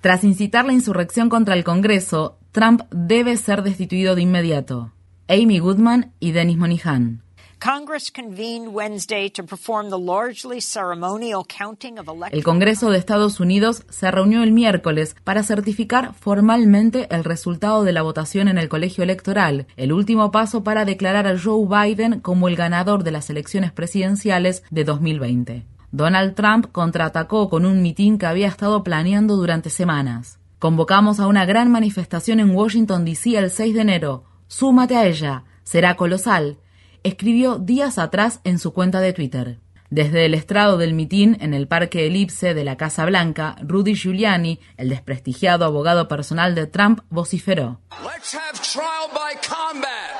Tras incitar la insurrección contra el Congreso, Trump debe ser destituido de inmediato. Amy Goodman y Dennis Monihan. El Congreso de Estados Unidos se reunió el miércoles para certificar formalmente el resultado de la votación en el colegio electoral, el último paso para declarar a Joe Biden como el ganador de las elecciones presidenciales de 2020. Donald Trump contraatacó con un mitin que había estado planeando durante semanas. Convocamos a una gran manifestación en Washington, D.C. el 6 de enero. Súmate a ella. Será colosal escribió días atrás en su cuenta de Twitter. Desde el estrado del mitin en el Parque Elipse de la Casa Blanca, Rudy Giuliani, el desprestigiado abogado personal de Trump, vociferó.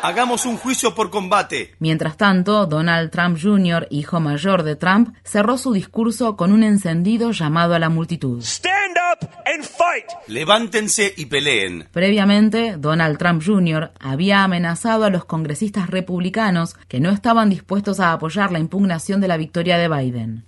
Hagamos un juicio por combate. Mientras tanto, Donald Trump Jr., hijo mayor de Trump, cerró su discurso con un encendido llamado a la multitud. Stand up and fight. Levántense y peleen. Previamente, Donald Trump Jr. había amenazado a los congresistas republicanos que no estaban dispuestos a apoyar la impugnación de la victoria de Biden.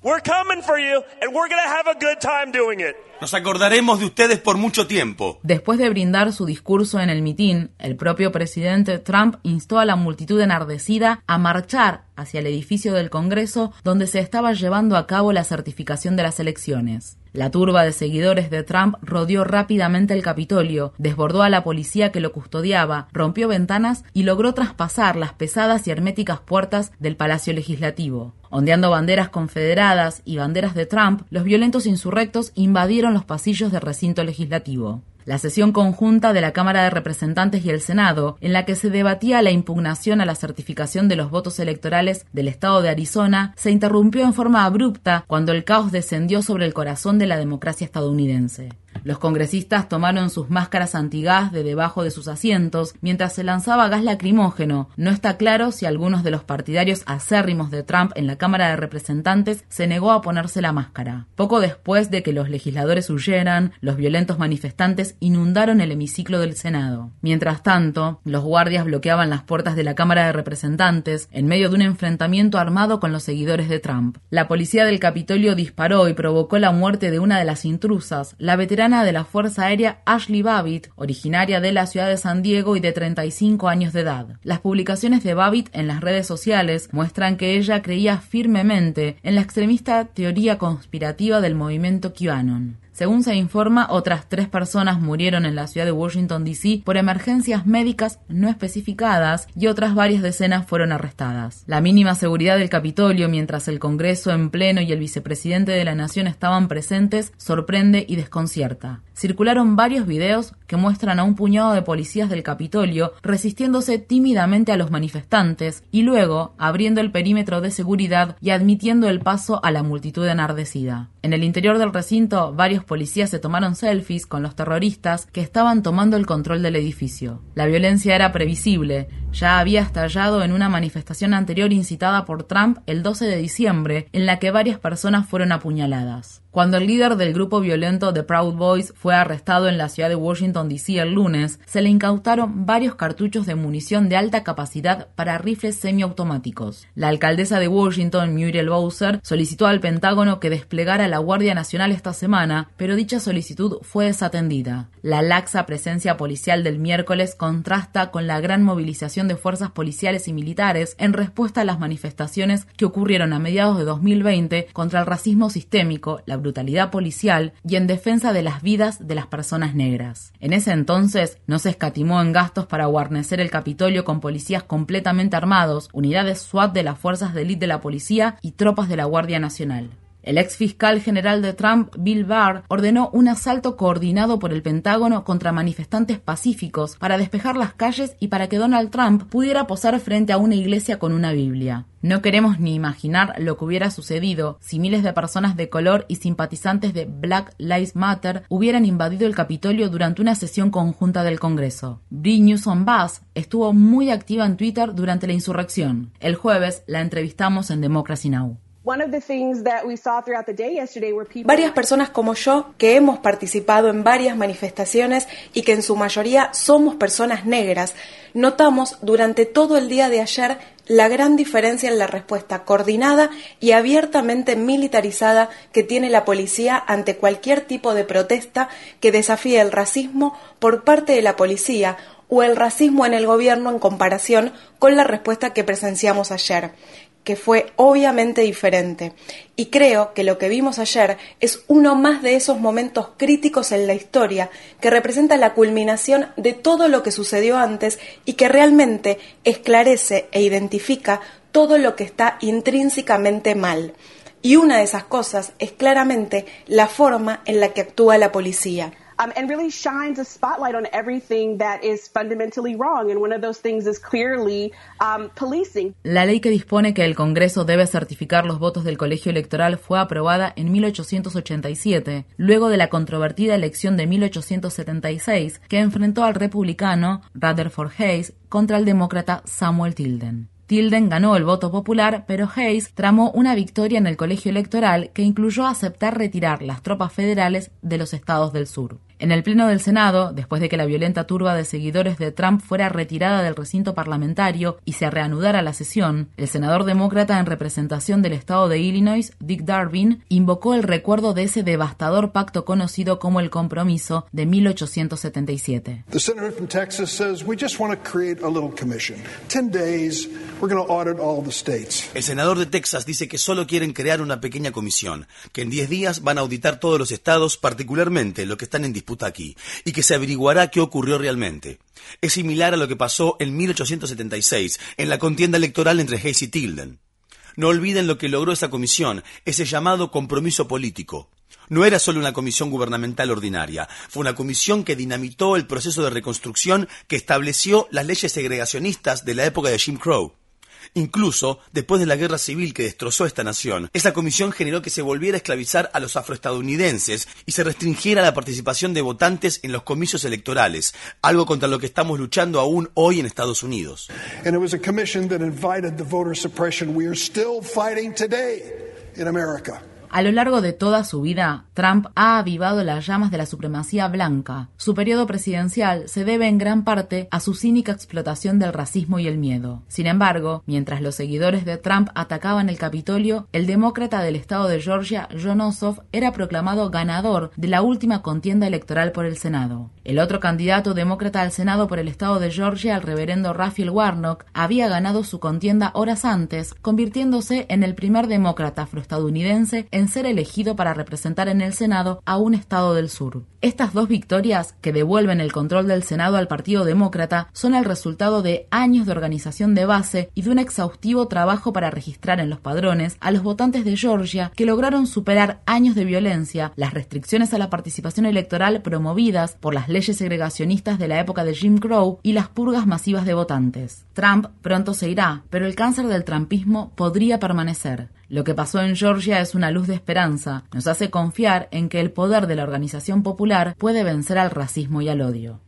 Nos acordaremos de ustedes por mucho tiempo. Después de brindar su discurso en el mitin, el propio presidente Trump instó a la multitud enardecida a marchar hacia el edificio del Congreso donde se estaba llevando a cabo la certificación de las elecciones. La turba de seguidores de Trump rodeó rápidamente el Capitolio, desbordó a la policía que lo custodiaba, rompió ventanas y logró traspasar las pesadas y herméticas puertas del Palacio Legislativo. Ondeando banderas confederadas y banderas de Trump, los violentos insurrectos invadieron los pasillos del recinto legislativo la sesión conjunta de la Cámara de Representantes y el Senado, en la que se debatía la impugnación a la certificación de los votos electorales del estado de Arizona, se interrumpió en forma abrupta cuando el caos descendió sobre el corazón de la democracia estadounidense. Los congresistas tomaron sus máscaras antigas de debajo de sus asientos mientras se lanzaba gas lacrimógeno. No está claro si algunos de los partidarios acérrimos de Trump en la Cámara de Representantes se negó a ponerse la máscara. Poco después de que los legisladores huyeran, los violentos manifestantes inundaron el hemiciclo del Senado. Mientras tanto, los guardias bloqueaban las puertas de la Cámara de Representantes en medio de un enfrentamiento armado con los seguidores de Trump. La policía del Capitolio disparó y provocó la muerte de una de las intrusas, la veterana de la Fuerza Aérea Ashley Babbitt, originaria de la ciudad de San Diego y de 35 años de edad. Las publicaciones de Babbitt en las redes sociales muestran que ella creía firmemente en la extremista teoría conspirativa del movimiento QAnon. Según se informa, otras tres personas murieron en la ciudad de Washington, D.C. por emergencias médicas no especificadas y otras varias decenas fueron arrestadas. La mínima seguridad del Capitolio mientras el Congreso en pleno y el vicepresidente de la Nación estaban presentes sorprende y desconcierta. Circularon varios videos que muestran a un puñado de policías del Capitolio resistiéndose tímidamente a los manifestantes y luego abriendo el perímetro de seguridad y admitiendo el paso a la multitud enardecida. En el interior del recinto, varios policías se tomaron selfies con los terroristas que estaban tomando el control del edificio. La violencia era previsible, ya había estallado en una manifestación anterior incitada por Trump el 12 de diciembre, en la que varias personas fueron apuñaladas. Cuando el líder del grupo violento The Proud Boys fue arrestado en la ciudad de Washington, D.C. el lunes, se le incautaron varios cartuchos de munición de alta capacidad para rifles semiautomáticos. La alcaldesa de Washington, Muriel Bowser, solicitó al Pentágono que desplegara la Guardia Nacional esta semana, pero dicha solicitud fue desatendida. La laxa presencia policial del miércoles contrasta con la gran movilización de fuerzas policiales y militares en respuesta a las manifestaciones que ocurrieron a mediados de 2020 contra el racismo sistémico, la brutalidad policial y en defensa de las vidas de las personas negras. En ese entonces no se escatimó en gastos para guarnecer el Capitolio con policías completamente armados, unidades SWAT de las fuerzas de élite de la policía y tropas de la Guardia Nacional. El ex fiscal general de Trump, Bill Barr, ordenó un asalto coordinado por el Pentágono contra manifestantes pacíficos para despejar las calles y para que Donald Trump pudiera posar frente a una iglesia con una Biblia. No queremos ni imaginar lo que hubiera sucedido si miles de personas de color y simpatizantes de Black Lives Matter hubieran invadido el Capitolio durante una sesión conjunta del Congreso. Brie Newsom Bass estuvo muy activa en Twitter durante la insurrección. El jueves la entrevistamos en Democracy Now! Varias personas como yo que hemos participado en varias manifestaciones y que en su mayoría somos personas negras, notamos durante todo el día de ayer la gran diferencia en la respuesta coordinada y abiertamente militarizada que tiene la policía ante cualquier tipo de protesta que desafíe el racismo por parte de la policía o el racismo en el gobierno en comparación con la respuesta que presenciamos ayer que fue obviamente diferente. Y creo que lo que vimos ayer es uno más de esos momentos críticos en la historia que representa la culminación de todo lo que sucedió antes y que realmente esclarece e identifica todo lo que está intrínsecamente mal. Y una de esas cosas es claramente la forma en la que actúa la policía. Um, and really shines a spotlight on everything that is fundamentally wrong. And one of those things is clearly um, policing. La ley que dispone que el Congreso debe certificar los votos del colegio electoral fue aprobada en 1887, luego de la controvertida elección de 1876 que enfrentó al republicano Rutherford Hayes contra el demócrata Samuel Tilden. Tilden ganó el voto popular, pero Hayes tramó una victoria en el colegio electoral que incluyó aceptar retirar las tropas federales de los estados del sur. En el Pleno del Senado, después de que la violenta turba de seguidores de Trump fuera retirada del recinto parlamentario y se reanudara la sesión, el senador demócrata en representación del estado de Illinois, Dick Darvin, invocó el recuerdo de ese devastador pacto conocido como el Compromiso de 1877. El senador de Texas dice que solo quieren crear una pequeña comisión, que en 10 días van a auditar todos los estados, particularmente los que están en disputa y que se averiguará qué ocurrió realmente. Es similar a lo que pasó en 1876 en la contienda electoral entre Hayes y Tilden. No olviden lo que logró esa comisión, ese llamado compromiso político. No era solo una comisión gubernamental ordinaria, fue una comisión que dinamitó el proceso de reconstrucción que estableció las leyes segregacionistas de la época de Jim Crow. Incluso, después de la guerra civil que destrozó esta nación, esa comisión generó que se volviera a esclavizar a los afroestadounidenses y se restringiera la participación de votantes en los comicios electorales, algo contra lo que estamos luchando aún hoy en Estados Unidos. A lo largo de toda su vida, Trump ha avivado las llamas de la supremacía blanca. Su periodo presidencial se debe en gran parte a su cínica explotación del racismo y el miedo. Sin embargo, mientras los seguidores de Trump atacaban el Capitolio, el demócrata del estado de Georgia, John Ossoff, era proclamado ganador de la última contienda electoral por el Senado. El otro candidato demócrata al Senado por el estado de Georgia, el reverendo Raphael Warnock, había ganado su contienda horas antes, convirtiéndose en el primer demócrata afroestadounidense en ser elegido para representar en el Senado a un estado del sur. Estas dos victorias, que devuelven el control del Senado al Partido Demócrata, son el resultado de años de organización de base y de un exhaustivo trabajo para registrar en los padrones a los votantes de Georgia que lograron superar años de violencia, las restricciones a la participación electoral promovidas por las leyes segregacionistas de la época de Jim Crow y las purgas masivas de votantes. Trump pronto se irá, pero el cáncer del trumpismo podría permanecer. Lo que pasó en Georgia es una de esperanza, nos hace confiar en que el poder de la organización popular puede vencer al racismo y al odio.